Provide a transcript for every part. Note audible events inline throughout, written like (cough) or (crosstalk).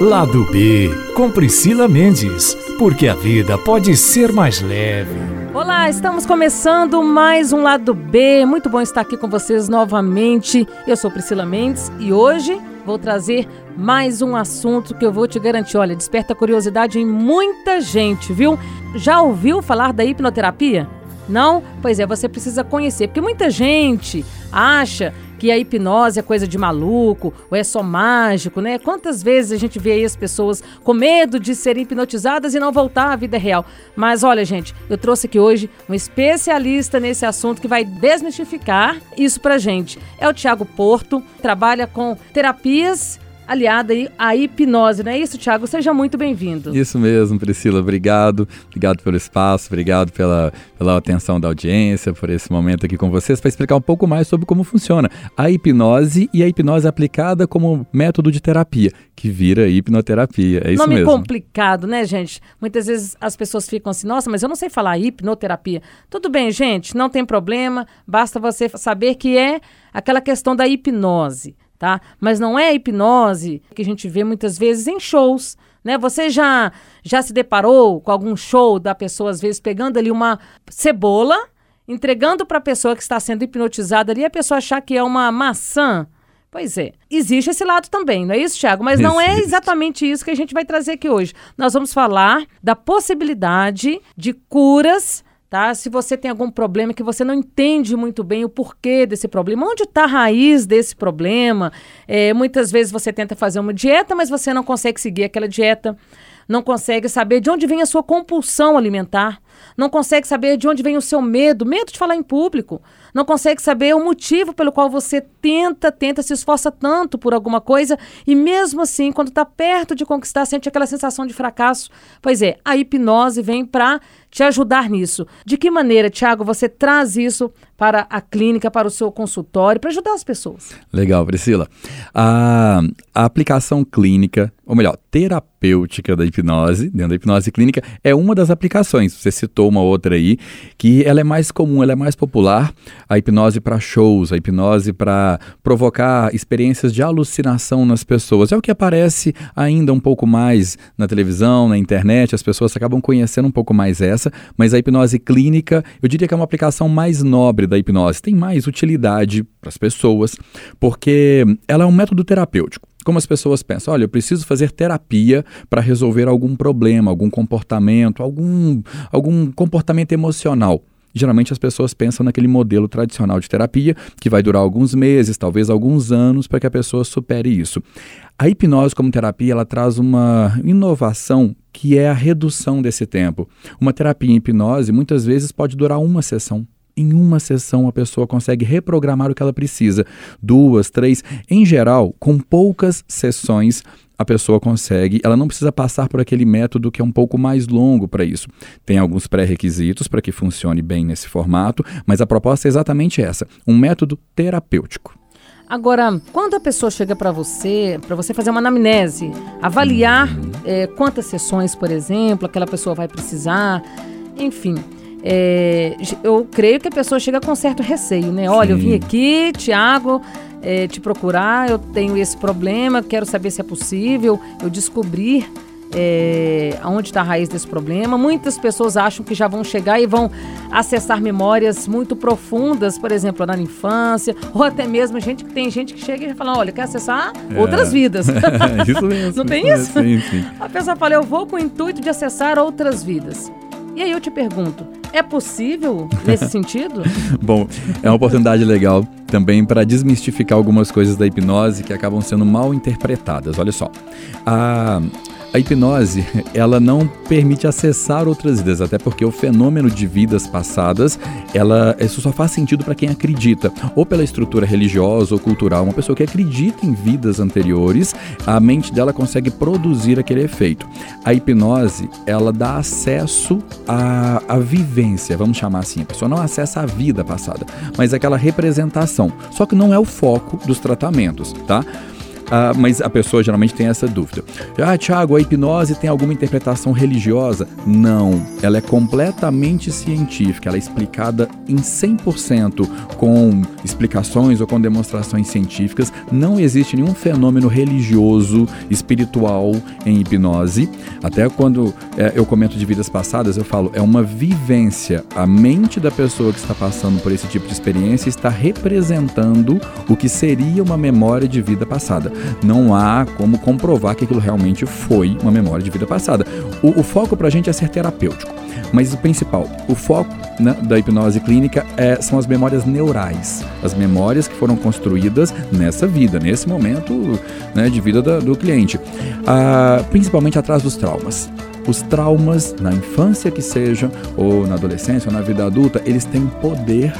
Lado B, com Priscila Mendes, porque a vida pode ser mais leve. Olá, estamos começando mais um Lado B. Muito bom estar aqui com vocês novamente. Eu sou Priscila Mendes e hoje vou trazer mais um assunto que eu vou te garantir. Olha, desperta curiosidade em muita gente, viu? Já ouviu falar da hipnoterapia? Não? Pois é, você precisa conhecer, porque muita gente acha que a hipnose é coisa de maluco, ou é só mágico, né? Quantas vezes a gente vê aí as pessoas com medo de serem hipnotizadas e não voltar à vida real? Mas olha, gente, eu trouxe aqui hoje um especialista nesse assunto que vai desmistificar isso pra gente. É o Tiago Porto, trabalha com terapias aliada à hipnose, não é isso, Tiago? Seja muito bem-vindo. Isso mesmo, Priscila. Obrigado. Obrigado pelo espaço, obrigado pela, pela atenção da audiência, por esse momento aqui com vocês, para explicar um pouco mais sobre como funciona a hipnose e a hipnose aplicada como método de terapia, que vira hipnoterapia. É isso Nome mesmo. complicado, né, gente? Muitas vezes as pessoas ficam assim, nossa, mas eu não sei falar hipnoterapia. Tudo bem, gente, não tem problema, basta você saber que é aquela questão da hipnose tá? Mas não é a hipnose que a gente vê muitas vezes em shows, né? Você já já se deparou com algum show da pessoa às vezes pegando ali uma cebola, entregando para a pessoa que está sendo hipnotizada ali, a pessoa achar que é uma maçã? Pois é, existe esse lado também, não é isso, Thiago? Mas não (laughs) é exatamente isso que a gente vai trazer aqui hoje. Nós vamos falar da possibilidade de curas tá? Se você tem algum problema que você não entende muito bem o porquê desse problema, onde está a raiz desse problema? É, muitas vezes você tenta fazer uma dieta, mas você não consegue seguir aquela dieta, não consegue saber de onde vem a sua compulsão alimentar, não consegue saber de onde vem o seu medo, medo de falar em público, não consegue saber o motivo pelo qual você tenta, tenta, se esforça tanto por alguma coisa e mesmo assim, quando está perto de conquistar, sente aquela sensação de fracasso. Pois é, a hipnose vem para te ajudar nisso. De que maneira, Tiago, você traz isso para a clínica, para o seu consultório, para ajudar as pessoas? Legal, Priscila. A, a aplicação clínica, ou melhor, terapêutica da hipnose, dentro da hipnose clínica, é uma das aplicações. Você citou uma outra aí, que ela é mais comum, ela é mais popular. A hipnose para shows, a hipnose para provocar experiências de alucinação nas pessoas. É o que aparece ainda um pouco mais na televisão, na internet, as pessoas acabam conhecendo um pouco mais essa mas a hipnose clínica, eu diria que é uma aplicação mais nobre da hipnose, tem mais utilidade para as pessoas, porque ela é um método terapêutico como as pessoas pensam, olha, eu preciso fazer terapia para resolver algum problema, algum comportamento, algum, algum comportamento emocional. Geralmente as pessoas pensam naquele modelo tradicional de terapia que vai durar alguns meses, talvez alguns anos, para que a pessoa supere isso. A hipnose como terapia, ela traz uma inovação que é a redução desse tempo. Uma terapia em hipnose muitas vezes pode durar uma sessão. Em uma sessão, a pessoa consegue reprogramar o que ela precisa. Duas, três. Em geral, com poucas sessões, a pessoa consegue, ela não precisa passar por aquele método que é um pouco mais longo para isso. Tem alguns pré-requisitos para que funcione bem nesse formato, mas a proposta é exatamente essa: um método terapêutico. Agora, quando a pessoa chega para você, para você fazer uma anamnese, avaliar é, quantas sessões, por exemplo, aquela pessoa vai precisar, enfim. É, eu creio que a pessoa chega com certo receio, né? Olha, Sim. eu vim aqui, Tiago, é, te procurar, eu tenho esse problema, quero saber se é possível eu descobrir é, onde está a raiz desse problema. Muitas pessoas acham que já vão chegar e vão acessar memórias muito profundas, por exemplo, na infância, ou até mesmo gente que tem gente que chega e fala, olha, quer acessar é. outras vidas. (laughs) isso mesmo. Não tem isso? Sim, sim. A pessoa fala, eu vou com o intuito de acessar outras vidas. E aí eu te pergunto, é possível nesse (laughs) sentido? Bom, é uma oportunidade legal também para desmistificar algumas coisas da hipnose que acabam sendo mal interpretadas. Olha só, a a hipnose, ela não permite acessar outras vidas, até porque o fenômeno de vidas passadas, ela isso só faz sentido para quem acredita, ou pela estrutura religiosa ou cultural. Uma pessoa que acredita em vidas anteriores, a mente dela consegue produzir aquele efeito. A hipnose, ela dá acesso à, à vivência, vamos chamar assim. A pessoa não acessa a vida passada, mas aquela representação. Só que não é o foco dos tratamentos, tá? Ah, mas a pessoa geralmente tem essa dúvida. Ah, Tiago, a hipnose tem alguma interpretação religiosa? Não, ela é completamente científica, ela é explicada em 100% com explicações ou com demonstrações científicas. Não existe nenhum fenômeno religioso, espiritual em hipnose. Até quando é, eu comento de vidas passadas, eu falo, é uma vivência. A mente da pessoa que está passando por esse tipo de experiência está representando o que seria uma memória de vida passada não há como comprovar que aquilo realmente foi uma memória de vida passada. O, o foco para a gente é ser terapêutico. Mas o principal, o foco né, da hipnose clínica é, são as memórias neurais, as memórias que foram construídas nessa vida, nesse momento né, de vida da, do cliente, ah, principalmente atrás dos traumas. Os traumas, na infância que seja, ou na adolescência, ou na vida adulta, eles têm poder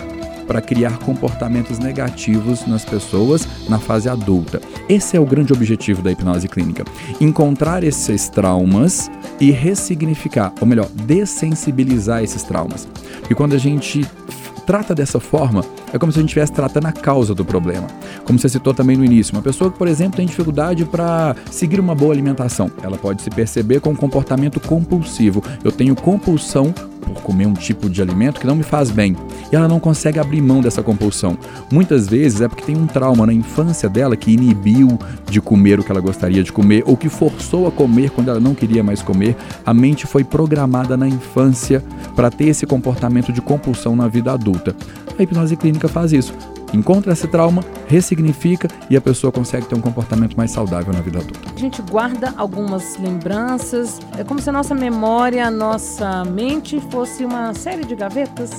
para criar comportamentos negativos nas pessoas na fase adulta. Esse é o grande objetivo da hipnose clínica: encontrar esses traumas e ressignificar, ou melhor, dessensibilizar esses traumas. E quando a gente trata dessa forma, é como se a gente estivesse tratando a causa do problema. Como você citou também no início, uma pessoa que, por exemplo, tem dificuldade para seguir uma boa alimentação, ela pode se perceber com um comportamento compulsivo. Eu tenho compulsão por comer um tipo de alimento que não me faz bem. E ela não consegue abrir mão dessa compulsão. Muitas vezes é porque tem um trauma na infância dela que inibiu de comer o que ela gostaria de comer ou que forçou a comer quando ela não queria mais comer. A mente foi programada na infância para ter esse comportamento de compulsão na vida adulta. A hipnose clínica faz isso encontra esse trauma, ressignifica e a pessoa consegue ter um comportamento mais saudável na vida adulta. A gente guarda algumas lembranças, é como se a nossa memória, a nossa mente fosse uma série de gavetas.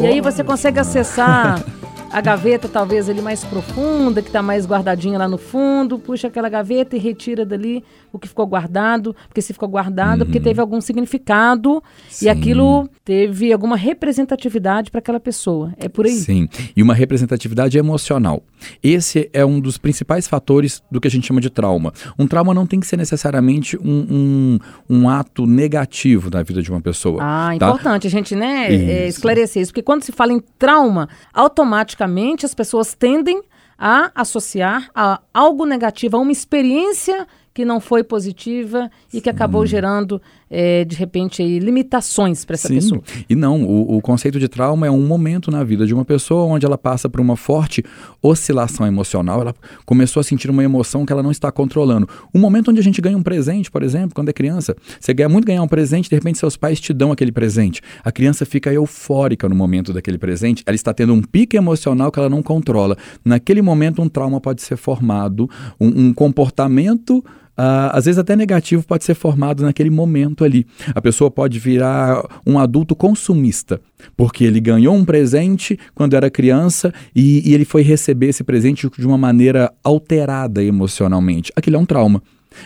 E aí você consegue acessar (laughs) a gaveta talvez ali mais profunda, que está mais guardadinha lá no fundo, puxa aquela gaveta e retira dali o que ficou guardado, porque se ficou guardado, uhum. porque teve algum significado Sim. e aquilo teve alguma representatividade para aquela pessoa. É por aí. Sim, e uma representatividade emocional. Esse é um dos principais fatores do que a gente chama de trauma. Um trauma não tem que ser necessariamente um, um, um ato negativo na vida de uma pessoa. Ah, tá? importante a gente né, é, esclarecer isso, porque quando se fala em trauma, automaticamente automaticamente as pessoas tendem a associar a algo negativo, a uma experiência que não foi positiva e que acabou gerando é, de repente, aí, limitações para essa Sim. pessoa. E não, o, o, conceito de trauma é um momento na vida de uma pessoa onde ela passa por uma forte oscilação emocional, ela começou a sentir uma emoção que ela não está controlando. Um momento onde a gente ganha um presente, por exemplo, quando é criança, você quer muito ganhar um presente, de repente seus pais te dão aquele presente. A criança fica eufórica no momento daquele presente, ela está tendo um pique emocional que ela não controla. Naquele momento, um trauma pode ser formado, um, um comportamento Uh, às vezes até negativo pode ser formado naquele momento ali. A pessoa pode virar um adulto consumista, porque ele ganhou um presente quando era criança e, e ele foi receber esse presente de uma maneira alterada emocionalmente. Aquilo é um trauma.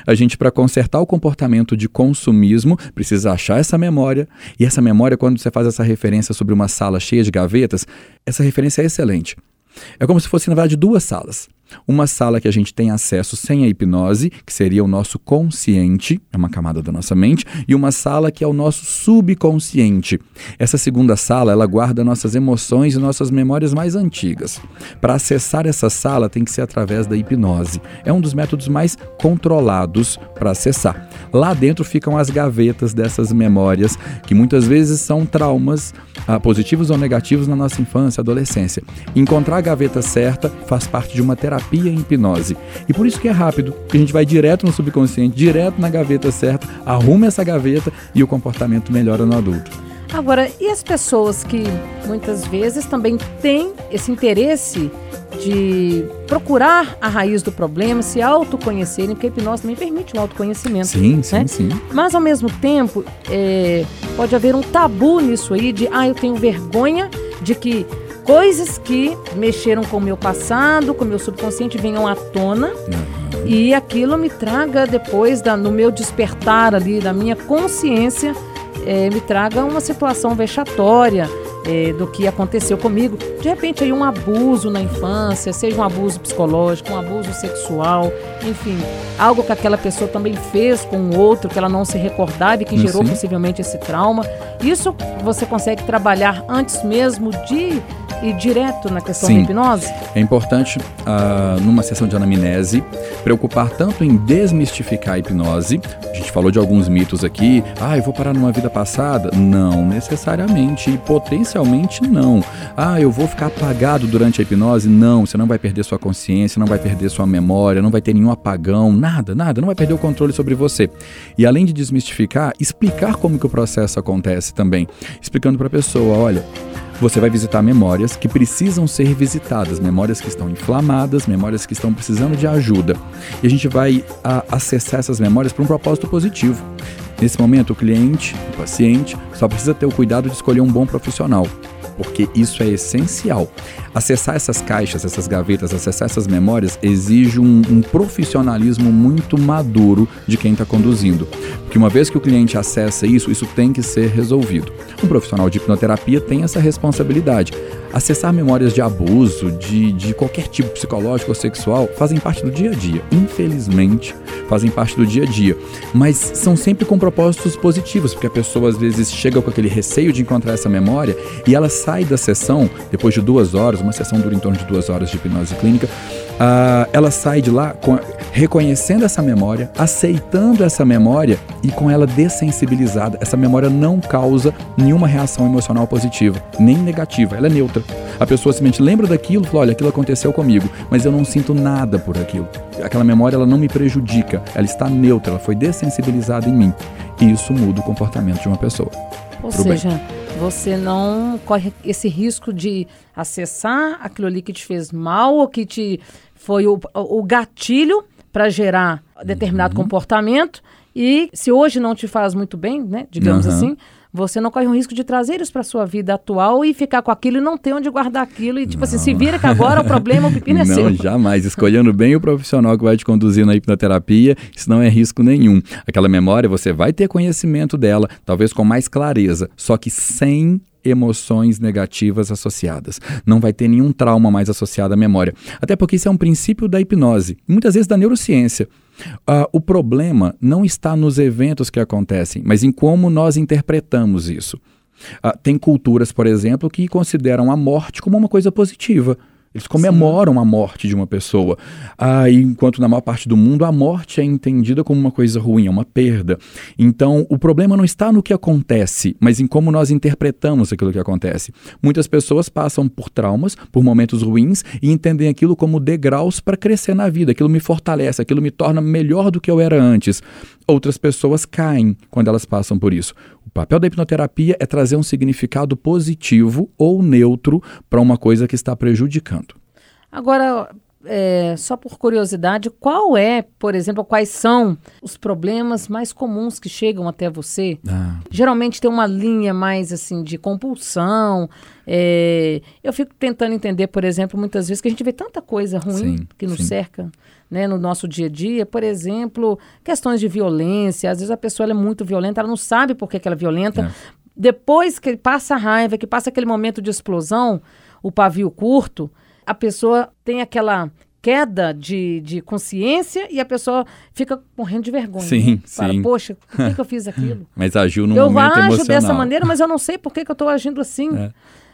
A gente, para consertar o comportamento de consumismo, precisa achar essa memória. E essa memória, quando você faz essa referência sobre uma sala cheia de gavetas, essa referência é excelente. É como se fosse, na verdade, duas salas. Uma sala que a gente tem acesso sem a hipnose, que seria o nosso consciente, é uma camada da nossa mente, e uma sala que é o nosso subconsciente. Essa segunda sala, ela guarda nossas emoções e nossas memórias mais antigas. Para acessar essa sala tem que ser através da hipnose. É um dos métodos mais controlados para acessar. Lá dentro ficam as gavetas dessas memórias, que muitas vezes são traumas, ah, positivos ou negativos na nossa infância, adolescência. Encontrar a gaveta certa faz parte de uma terapia terapia em hipnose. E por isso que é rápido, que a gente vai direto no subconsciente, direto na gaveta certa, arruma essa gaveta e o comportamento melhora no adulto. Agora, e as pessoas que muitas vezes também têm esse interesse de procurar a raiz do problema, se autoconhecerem, porque a hipnose também permite um autoconhecimento. Sim, sim, né? sim. Mas ao mesmo tempo, é, pode haver um tabu nisso aí de, ah, eu tenho vergonha de que coisas que mexeram com o meu passado, com o meu subconsciente venham à tona uhum. e aquilo me traga depois da, no meu despertar ali da minha consciência é, me traga uma situação vexatória é, do que aconteceu comigo. De repente aí um abuso na infância, seja um abuso psicológico, um abuso sexual, enfim, algo que aquela pessoa também fez com o outro que ela não se recordava e que gerou Sim. possivelmente esse trauma. Isso você consegue trabalhar antes mesmo de ir direto na questão Sim. da hipnose? É importante, ah, numa sessão de anamnese, preocupar tanto em desmistificar a hipnose. A gente falou de alguns mitos aqui. Ah, eu vou parar numa vida passada? Não necessariamente. E potencialmente não. Ah, eu vou ficar apagado durante a hipnose? Não. Você não vai perder sua consciência, não vai perder sua memória, não vai ter nenhum apagão, nada, nada. Não vai perder o controle sobre você. E além de desmistificar, explicar como que o processo acontece também. Explicando para a pessoa, olha, você vai visitar memórias que precisam ser visitadas, memórias que estão inflamadas, memórias que estão precisando de ajuda. E a gente vai a, acessar essas memórias para um propósito positivo. Nesse momento, o cliente, o paciente, só precisa ter o cuidado de escolher um bom profissional, porque isso é essencial. Acessar essas caixas, essas gavetas, acessar essas memórias exige um, um profissionalismo muito maduro de quem está conduzindo. Porque uma vez que o cliente acessa isso, isso tem que ser resolvido. Um profissional de hipnoterapia tem essa responsabilidade. Acessar memórias de abuso, de, de qualquer tipo psicológico ou sexual, fazem parte do dia a dia. Infelizmente, fazem parte do dia a dia. Mas são sempre com propósitos positivos, porque a pessoa às vezes chega com aquele receio de encontrar essa memória e ela sai da sessão, depois de duas horas, uma sessão dura em torno de duas horas de hipnose clínica, uh, ela sai de lá com, reconhecendo essa memória, aceitando essa memória e com ela dessensibilizada. Essa memória não causa nenhuma reação emocional positiva, nem negativa, ela é neutra. A pessoa simplesmente lembra daquilo, fala, olha, aquilo aconteceu comigo, mas eu não sinto nada por aquilo. Aquela memória ela não me prejudica, ela está neutra, ela foi dessensibilizada em mim. E isso muda o comportamento de uma pessoa. Ou seja, bem. Você não corre esse risco de acessar aquilo ali que te fez mal ou que te foi o, o gatilho para gerar determinado uhum. comportamento e se hoje não te faz muito bem, né, digamos uhum. assim, você não corre o risco de trazer isso para sua vida atual e ficar com aquilo e não ter onde guardar aquilo. E, tipo não. assim, se vira que agora o problema, o pepino é não, seu. Não, jamais. Escolhendo bem o profissional que vai te conduzir na hipnoterapia, isso não é risco nenhum. Aquela memória, você vai ter conhecimento dela, talvez com mais clareza, só que sem emoções negativas associadas. Não vai ter nenhum trauma mais associado à memória. Até porque isso é um princípio da hipnose, muitas vezes da neurociência. Uh, o problema não está nos eventos que acontecem, mas em como nós interpretamos isso. Uh, tem culturas, por exemplo, que consideram a morte como uma coisa positiva. Eles comemoram Sim. a morte de uma pessoa. Ah, enquanto na maior parte do mundo a morte é entendida como uma coisa ruim, é uma perda. Então o problema não está no que acontece, mas em como nós interpretamos aquilo que acontece. Muitas pessoas passam por traumas, por momentos ruins e entendem aquilo como degraus para crescer na vida. Aquilo me fortalece, aquilo me torna melhor do que eu era antes. Outras pessoas caem quando elas passam por isso. O papel da hipnoterapia é trazer um significado positivo ou neutro para uma coisa que está prejudicando. Agora, é, só por curiosidade, qual é, por exemplo, quais são os problemas mais comuns que chegam até você? Ah. Geralmente tem uma linha mais assim de compulsão. É, eu fico tentando entender, por exemplo, muitas vezes que a gente vê tanta coisa ruim sim, que nos sim. cerca. Né, no nosso dia a dia, por exemplo, questões de violência. Às vezes a pessoa é muito violenta, ela não sabe por que, que ela é violenta. É. Depois que passa a raiva, que passa aquele momento de explosão, o pavio curto, a pessoa tem aquela queda de, de consciência e a pessoa fica morrendo de vergonha. Sim, Fala, sim. Poxa, por que, que, eu fiz (laughs) aquilo? Mas agiu no eu momento emocional. Eu ajo dessa maneira, mas eu não sei por que, que eu estou agindo assim. É.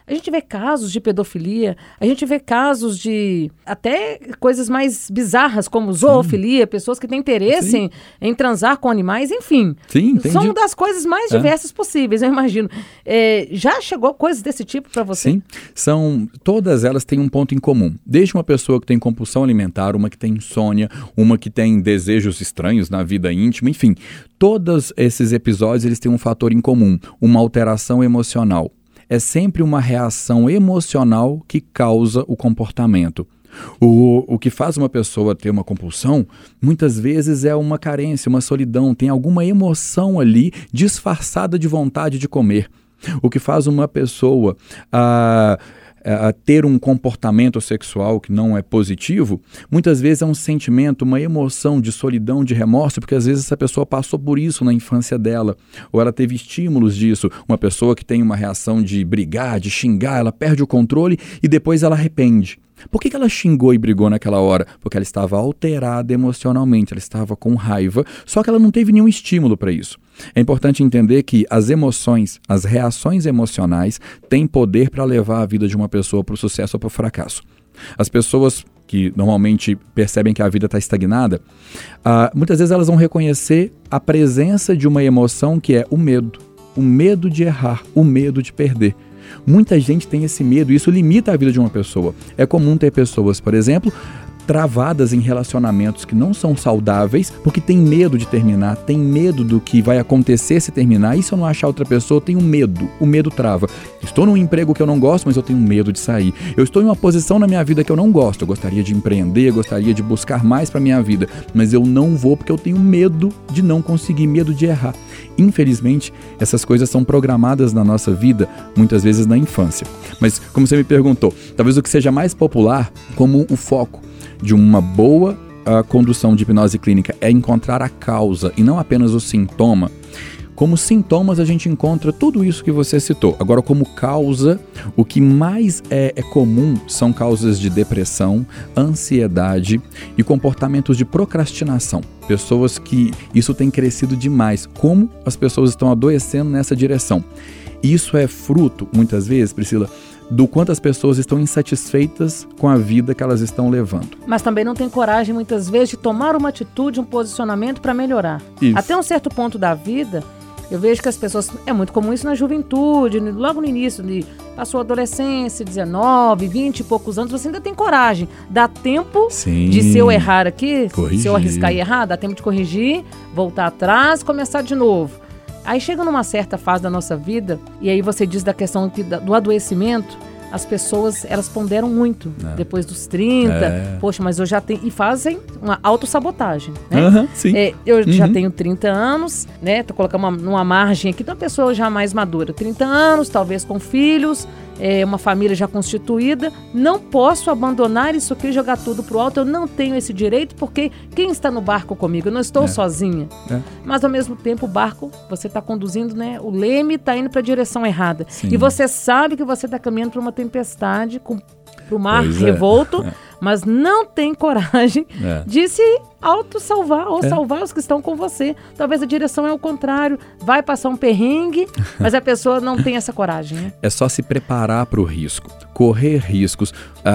A gente vê casos de pedofilia, a gente vê casos de até coisas mais bizarras, como zoofilia, Sim. pessoas que têm interesse em, em, transar com animais, enfim. Sim, entendi. São das coisas mais é. diversas possíveis, eu imagino. É, já chegou coisas desse tipo para você? Sim, são todas elas têm um ponto em comum. Desde uma pessoa que tem compulsão alimentar, uma que tem insônia, uma que tem desejos estranhos na vida íntima, enfim, todos esses episódios eles têm um fator em comum, uma alteração emocional é sempre uma reação emocional que causa o comportamento. O, o que faz uma pessoa ter uma compulsão, muitas vezes é uma carência, uma solidão, tem alguma emoção ali disfarçada de vontade de comer. O que faz uma pessoa. Ah, a ter um comportamento sexual que não é positivo, muitas vezes é um sentimento, uma emoção de solidão, de remorso, porque às vezes essa pessoa passou por isso na infância dela, ou ela teve estímulos disso. Uma pessoa que tem uma reação de brigar, de xingar, ela perde o controle e depois ela arrepende. Por que, que ela xingou e brigou naquela hora? Porque ela estava alterada emocionalmente, ela estava com raiva, só que ela não teve nenhum estímulo para isso. É importante entender que as emoções, as reações emocionais, têm poder para levar a vida de uma pessoa para o sucesso ou para o fracasso. As pessoas que normalmente percebem que a vida está estagnada, uh, muitas vezes elas vão reconhecer a presença de uma emoção que é o medo. O medo de errar, o medo de perder. Muita gente tem esse medo isso limita a vida de uma pessoa. É comum ter pessoas, por exemplo, travadas em relacionamentos que não são saudáveis, porque tem medo de terminar, tem medo do que vai acontecer se terminar. E se eu não achar outra pessoa, eu tenho medo. O medo trava. Estou num emprego que eu não gosto, mas eu tenho medo de sair. Eu estou em uma posição na minha vida que eu não gosto. Eu gostaria de empreender, gostaria de buscar mais para minha vida, mas eu não vou porque eu tenho medo de não conseguir, medo de errar. Infelizmente, essas coisas são programadas na nossa vida, muitas vezes na infância. Mas, como você me perguntou, talvez o que seja mais popular como o foco de uma boa uh, condução de hipnose clínica é encontrar a causa e não apenas o sintoma. Como sintomas, a gente encontra tudo isso que você citou. Agora, como causa, o que mais é, é, comum são causas de depressão, ansiedade e comportamentos de procrastinação. Pessoas que isso tem crescido demais. Como as pessoas estão adoecendo nessa direção? Isso é fruto, muitas vezes, Priscila, do quanto as pessoas estão insatisfeitas com a vida que elas estão levando. Mas também não tem coragem, muitas vezes, de tomar uma atitude, um posicionamento para melhorar. Isso. Até um certo ponto da vida, eu vejo que as pessoas. É muito comum isso na juventude, logo no início, de, passou a adolescência, 19, 20 e poucos anos, você ainda tem coragem. Dá tempo Sim. de se eu errar aqui, corrigir. se eu arriscar e errar, dá tempo de corrigir, voltar atrás, começar de novo. Aí chega numa certa fase da nossa vida, e aí você diz da questão do adoecimento, as pessoas elas ponderam muito é. depois dos 30. É. Poxa, mas eu já tenho. E fazem uma autossabotagem. Né? Uhum, sim. É, eu uhum. já tenho 30 anos, né? Tô colocando uma, numa margem aqui de uma pessoa já mais madura. 30 anos, talvez com filhos, é, uma família já constituída, não posso abandonar isso aqui e jogar tudo pro alto. Eu não tenho esse direito porque quem está no barco comigo? Eu não estou é. sozinha. É. Mas ao mesmo tempo o barco, você está conduzindo, né? O leme está indo para a direção errada. Sim. E você sabe que você está caminhando para uma tempestade, para o mar pois é. revolto. (laughs) mas não tem coragem é. de se auto-salvar ou é. salvar os que estão com você. Talvez a direção é o contrário. Vai passar um perrengue, (laughs) mas a pessoa não tem essa coragem. Né? É só se preparar para o risco, correr riscos,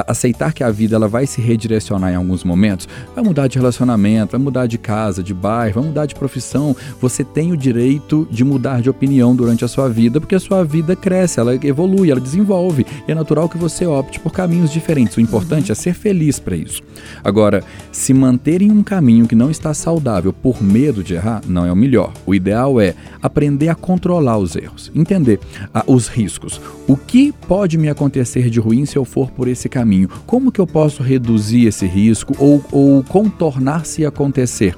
aceitar que a vida ela vai se redirecionar em alguns momentos. Vai mudar de relacionamento, vai mudar de casa, de bairro, vai mudar de profissão. Você tem o direito de mudar de opinião durante a sua vida, porque a sua vida cresce, ela evolui, ela desenvolve. E é natural que você opte por caminhos diferentes. O importante é ser feliz feliz para isso. Agora, se manter em um caminho que não está saudável por medo de errar, não é o melhor. O ideal é aprender a controlar os erros, entender ah, os riscos. O que pode me acontecer de ruim se eu for por esse caminho? Como que eu posso reduzir esse risco ou, ou contornar se acontecer?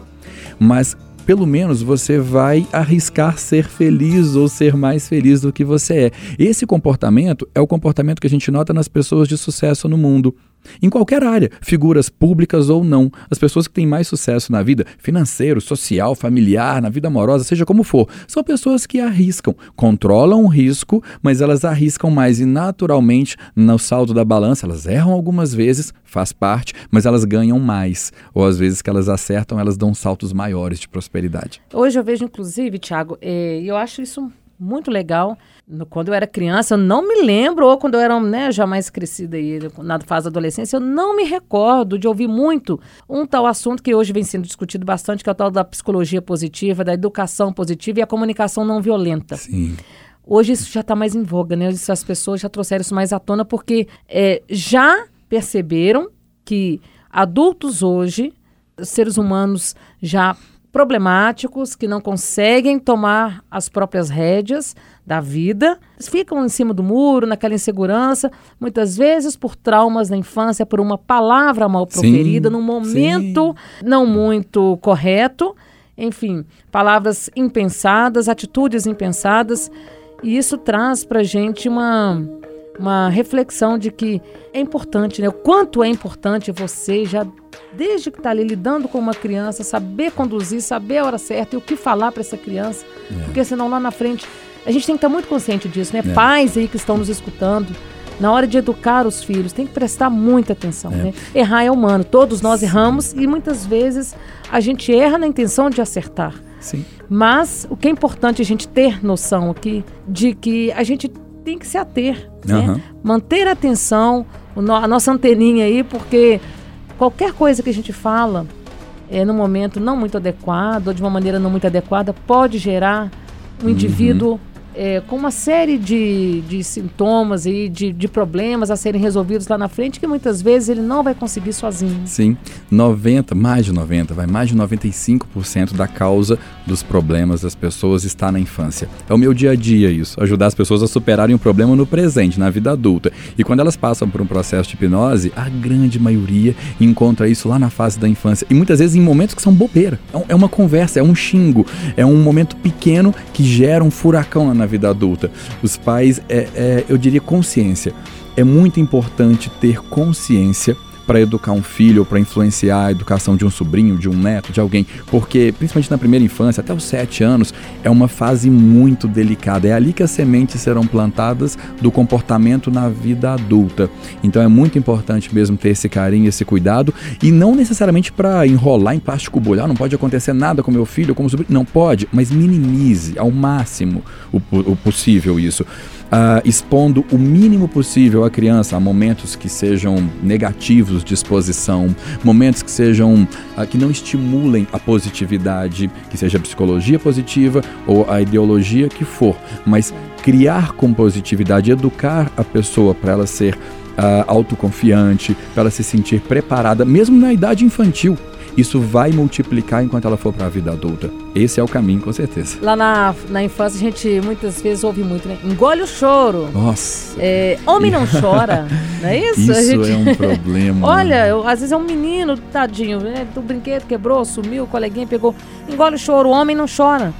Mas pelo menos você vai arriscar ser feliz ou ser mais feliz do que você é. Esse comportamento é o comportamento que a gente nota nas pessoas de sucesso no mundo. Em qualquer área, figuras públicas ou não, as pessoas que têm mais sucesso na vida, financeiro, social, familiar, na vida amorosa, seja como for, são pessoas que arriscam, controlam o risco, mas elas arriscam mais e naturalmente no saldo da balança elas erram algumas vezes, faz parte, mas elas ganham mais. Ou às vezes que elas acertam, elas dão saltos maiores de prosperidade. Hoje eu vejo, inclusive, Tiago, eh, eu acho isso muito legal. Quando eu era criança, eu não me lembro, ou quando eu era né, já mais crescida aí, na fase da adolescência, eu não me recordo de ouvir muito um tal assunto que hoje vem sendo discutido bastante, que é o tal da psicologia positiva, da educação positiva e a comunicação não violenta. Sim. Hoje isso já está mais em voga, né? As pessoas já trouxeram isso mais à tona porque é, já perceberam que adultos hoje, seres humanos já problemáticos, que não conseguem tomar as próprias rédeas da vida, ficam em cima do muro, naquela insegurança, muitas vezes por traumas na infância, por uma palavra mal proferida, sim, num momento sim. não muito correto, enfim, palavras impensadas, atitudes impensadas, e isso traz para gente uma uma reflexão de que é importante, né? O quanto é importante você já desde que está ali lidando com uma criança, saber conduzir, saber a hora certa e o que falar para essa criança, é. porque senão lá na frente a gente tem que estar muito consciente disso, né? É. Pais aí que estão nos escutando, na hora de educar os filhos, tem que prestar muita atenção, é. né? Errar é humano, todos nós erramos e muitas vezes a gente erra na intenção de acertar. Sim. Mas o que é importante a gente ter noção aqui de que a gente tem que se ater, uhum. né? manter a atenção, a nossa anteninha aí, porque qualquer coisa que a gente fala é, no momento não muito adequado, ou de uma maneira não muito adequada, pode gerar um uhum. É, com uma série de, de sintomas e de, de problemas a serem resolvidos lá na frente que muitas vezes ele não vai conseguir sozinho. Sim, 90, mais de 90, vai mais de 95% da causa dos problemas das pessoas está na infância. É o meu dia a dia isso, ajudar as pessoas a superarem o problema no presente, na vida adulta. E quando elas passam por um processo de hipnose, a grande maioria encontra isso lá na fase da infância. E muitas vezes em momentos que são bobeira. É, é uma conversa, é um xingo, é um momento pequeno que gera um furacão na vida adulta. Os pais, é, é, eu diria, consciência. É muito importante ter consciência para educar um filho ou para influenciar a educação de um sobrinho, de um neto, de alguém, porque principalmente na primeira infância, até os sete anos, é uma fase muito delicada. É ali que as sementes serão plantadas do comportamento na vida adulta. Então é muito importante mesmo ter esse carinho, esse cuidado. E não necessariamente para enrolar em plástico bolhar, não pode acontecer nada com meu filho com o sobrinho, não pode, mas minimize ao máximo o, o possível isso uh, expondo o mínimo possível a criança a momentos que sejam negativos de exposição, momentos que sejam uh, que não estimulem a positividade, que seja a psicologia positiva ou a ideologia que for, mas criar com positividade, educar a pessoa para ela ser uh, autoconfiante, para ela se sentir preparada, mesmo na idade infantil isso vai multiplicar enquanto ela for para a vida adulta. Esse é o caminho, com certeza. Lá na, na infância, a gente muitas vezes ouve muito, né? Engole o choro. Nossa. É, homem não (laughs) chora, não é isso? Isso gente... é um problema. Olha, eu, às vezes é um menino, tadinho, né? O brinquedo quebrou, sumiu, o coleguinha pegou. Engole o choro, o homem não chora.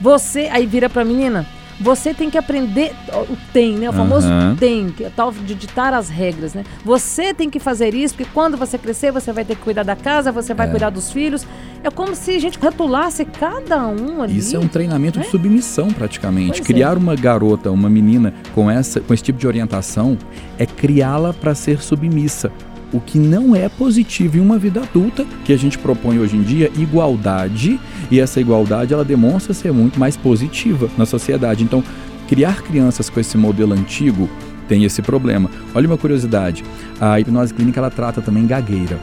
Você, aí vira pra menina, você tem que aprender o tem, né? O famoso uhum. tem, que é tal de ditar as regras, né? Você tem que fazer isso, porque quando você crescer, você vai ter que cuidar da casa, você vai é. cuidar dos filhos. É como se a gente rotulasse cada um ali. Isso é um treinamento né? de submissão, praticamente. Pois Criar é. uma garota, uma menina com essa, com esse tipo de orientação é criá-la para ser submissa o que não é positivo em uma vida adulta, que a gente propõe hoje em dia igualdade, e essa igualdade ela demonstra ser muito mais positiva na sociedade. Então, criar crianças com esse modelo antigo tem esse problema. Olha uma curiosidade, a hipnose clínica ela trata também gagueira.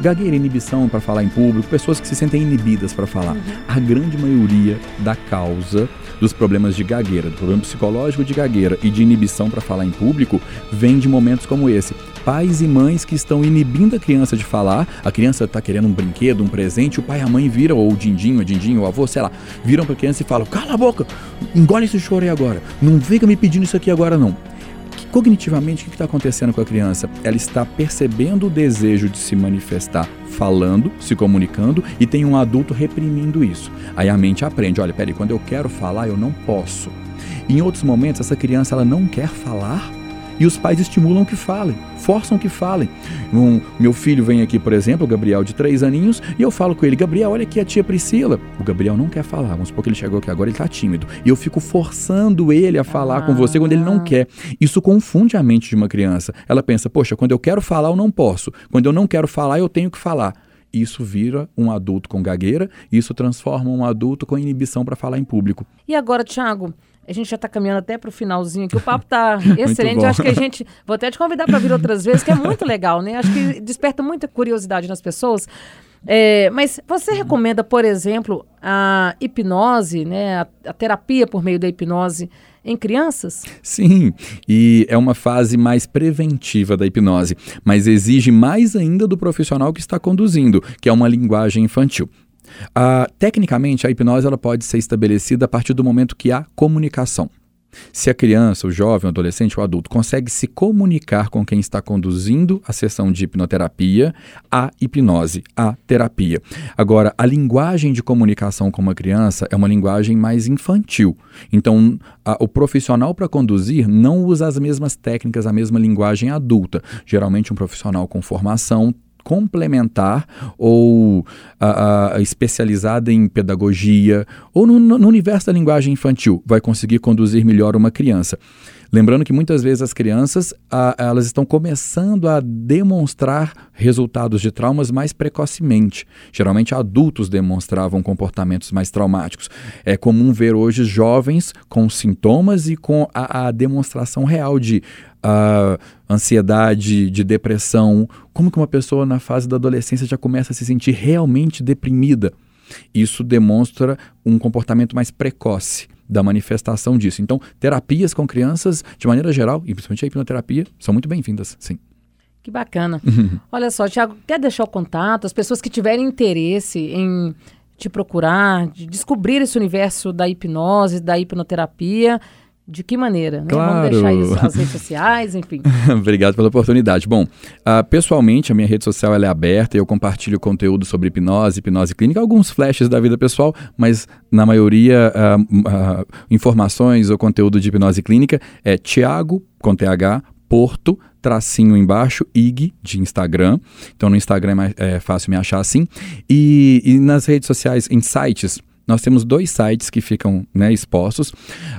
Gagueira, inibição para falar em público, pessoas que se sentem inibidas para falar. Uhum. A grande maioria da causa dos problemas de gagueira, do problema psicológico de gagueira e de inibição para falar em público, vem de momentos como esse. Pais e mães que estão inibindo a criança de falar, a criança está querendo um brinquedo, um presente, o pai e a mãe viram, ou o dindinho, a dindinho, o avô, sei lá, viram para a criança e falam: cala a boca, engole esse choro aí agora, não fica me pedindo isso aqui agora não. Cognitivamente, o que está acontecendo com a criança? Ela está percebendo o desejo de se manifestar falando, se comunicando e tem um adulto reprimindo isso. Aí a mente aprende: olha, peraí, quando eu quero falar, eu não posso. Em outros momentos, essa criança ela não quer falar e os pais estimulam que falem, forçam que falem. Um, meu filho vem aqui, por exemplo, o Gabriel, de três aninhos, e eu falo com ele: Gabriel, olha aqui a tia Priscila. O Gabriel não quer falar, vamos supor que ele chegou aqui agora, ele está tímido. E eu fico forçando ele a falar ah. com você quando ele não ah. quer. Isso confunde a mente de uma criança. Ela pensa: poxa, quando eu quero falar, eu não posso. Quando eu não quero falar, eu tenho que falar isso vira um adulto com gagueira, isso transforma um adulto com inibição para falar em público. E agora, Thiago, a gente já está caminhando até para o finalzinho aqui. O papo está (laughs) excelente. Acho que a gente. Vou até te convidar para vir outras vezes, que é muito legal, né? Acho que desperta muita curiosidade nas pessoas. É, mas você recomenda, por exemplo, a hipnose, né, a, a, terapia por meio da hipnose em crianças? Sim, e é uma fase mais preventiva da hipnose, mas exige mais ainda do profissional que está conduzindo, que é uma linguagem infantil. Uh, tecnicamente, a hipnose ela pode ser estabelecida a partir do momento que há comunicação. Se a criança, o jovem, o adolescente ou o adulto consegue se comunicar com quem está conduzindo a sessão de hipnoterapia, a hipnose, a terapia. Agora, a linguagem de comunicação com uma criança é uma linguagem mais infantil. Então, a, o profissional para conduzir não usa as mesmas técnicas, a mesma linguagem adulta. Geralmente, um profissional com formação complementar ou a, a, especializada em pedagogia ou no, no, universo da linguagem infantil vai conseguir conduzir melhor uma criança. Lembrando que muitas vezes as crianças a, elas estão começando a demonstrar resultados de traumas mais precocemente. Geralmente adultos demonstravam comportamentos mais traumáticos. É comum ver hoje jovens com sintomas e com a, a demonstração real de uh, ansiedade, de depressão. Como que uma pessoa na fase da adolescência já começa a se sentir realmente deprimida? Isso demonstra um comportamento mais precoce da manifestação disso. Então, terapias com crianças, de maneira geral, e principalmente a hipnoterapia, são muito bem-vindas, sim. Que bacana. (laughs) Olha só, Tiago, quer deixar o contato? As pessoas que tiverem interesse em te procurar, de descobrir esse universo da hipnose, da hipnoterapia, de que maneira? Né? Claro. Vamos deixar isso nas (laughs) redes sociais, enfim. Obrigado pela oportunidade. Bom, uh, pessoalmente, a minha rede social é aberta e eu compartilho conteúdo sobre hipnose, hipnose clínica, alguns flashes da vida pessoal, mas na maioria, uh, uh, informações ou conteúdo de hipnose clínica é Tiago, com TH, Porto, tracinho embaixo, IG, de Instagram. Então no Instagram é, mais, é fácil me achar assim. E, e nas redes sociais, em sites, nós temos dois sites que ficam né, expostos.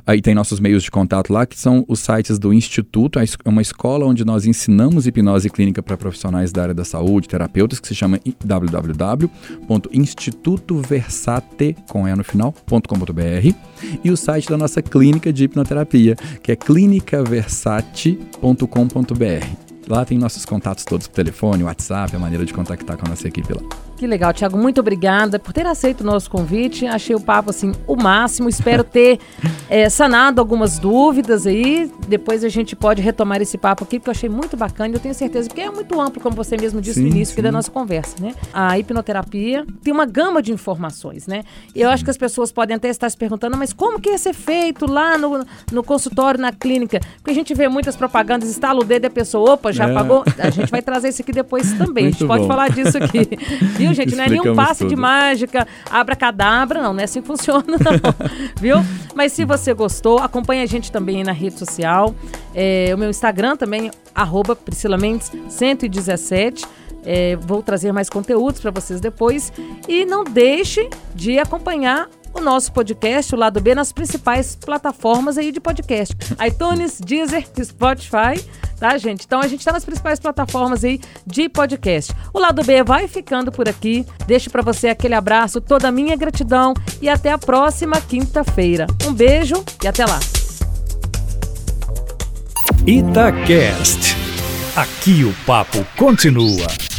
Aí tem nossos meios de contato lá, que são os sites do Instituto, é uma escola onde nós ensinamos hipnose clínica para profissionais da área da saúde, terapeutas, que se chama www.institutoversate, com E no final.com.br. E o site da nossa clínica de hipnoterapia, que é clinicaversate.com.br. Lá tem nossos contatos todos por telefone, WhatsApp, a maneira de contactar com a nossa equipe lá. Que legal, Tiago. Muito obrigada por ter aceito o nosso convite. Achei o papo assim o máximo. Espero ter é, (laughs) sanado algumas dúvidas aí. Depois a gente pode retomar esse papo aqui, porque eu achei muito bacana. Eu tenho certeza que é muito amplo, como você mesmo disse sim, no início da nossa conversa, né? A hipnoterapia tem uma gama de informações, né? Eu acho que as pessoas podem até estar se perguntando, mas como que ia ser feito lá no, no consultório, na clínica? Porque a gente vê muitas propagandas, estala o dedo e a pessoa, opa, já é. pagou. A gente vai trazer isso aqui depois (laughs) também. Muito a gente pode falar disso aqui. (laughs) Viu, gente? Não é nenhum passe tudo. de mágica, abracadabra, não, não é assim que funciona, (laughs) não. Viu? Mas se você gostou, acompanhe a gente também na rede social. É, o meu Instagram também, arroba Priscila Mendes 117. É, vou trazer mais conteúdos para vocês depois. E não deixe de acompanhar o nosso podcast, o Lado B, nas principais plataformas aí de podcast. iTunes, Deezer, Spotify, tá, gente? Então a gente está nas principais plataformas aí de podcast. O Lado B vai ficando por aqui. Deixo para você aquele abraço, toda a minha gratidão e até a próxima quinta-feira. Um beijo e até lá. Itacast. Aqui o papo continua.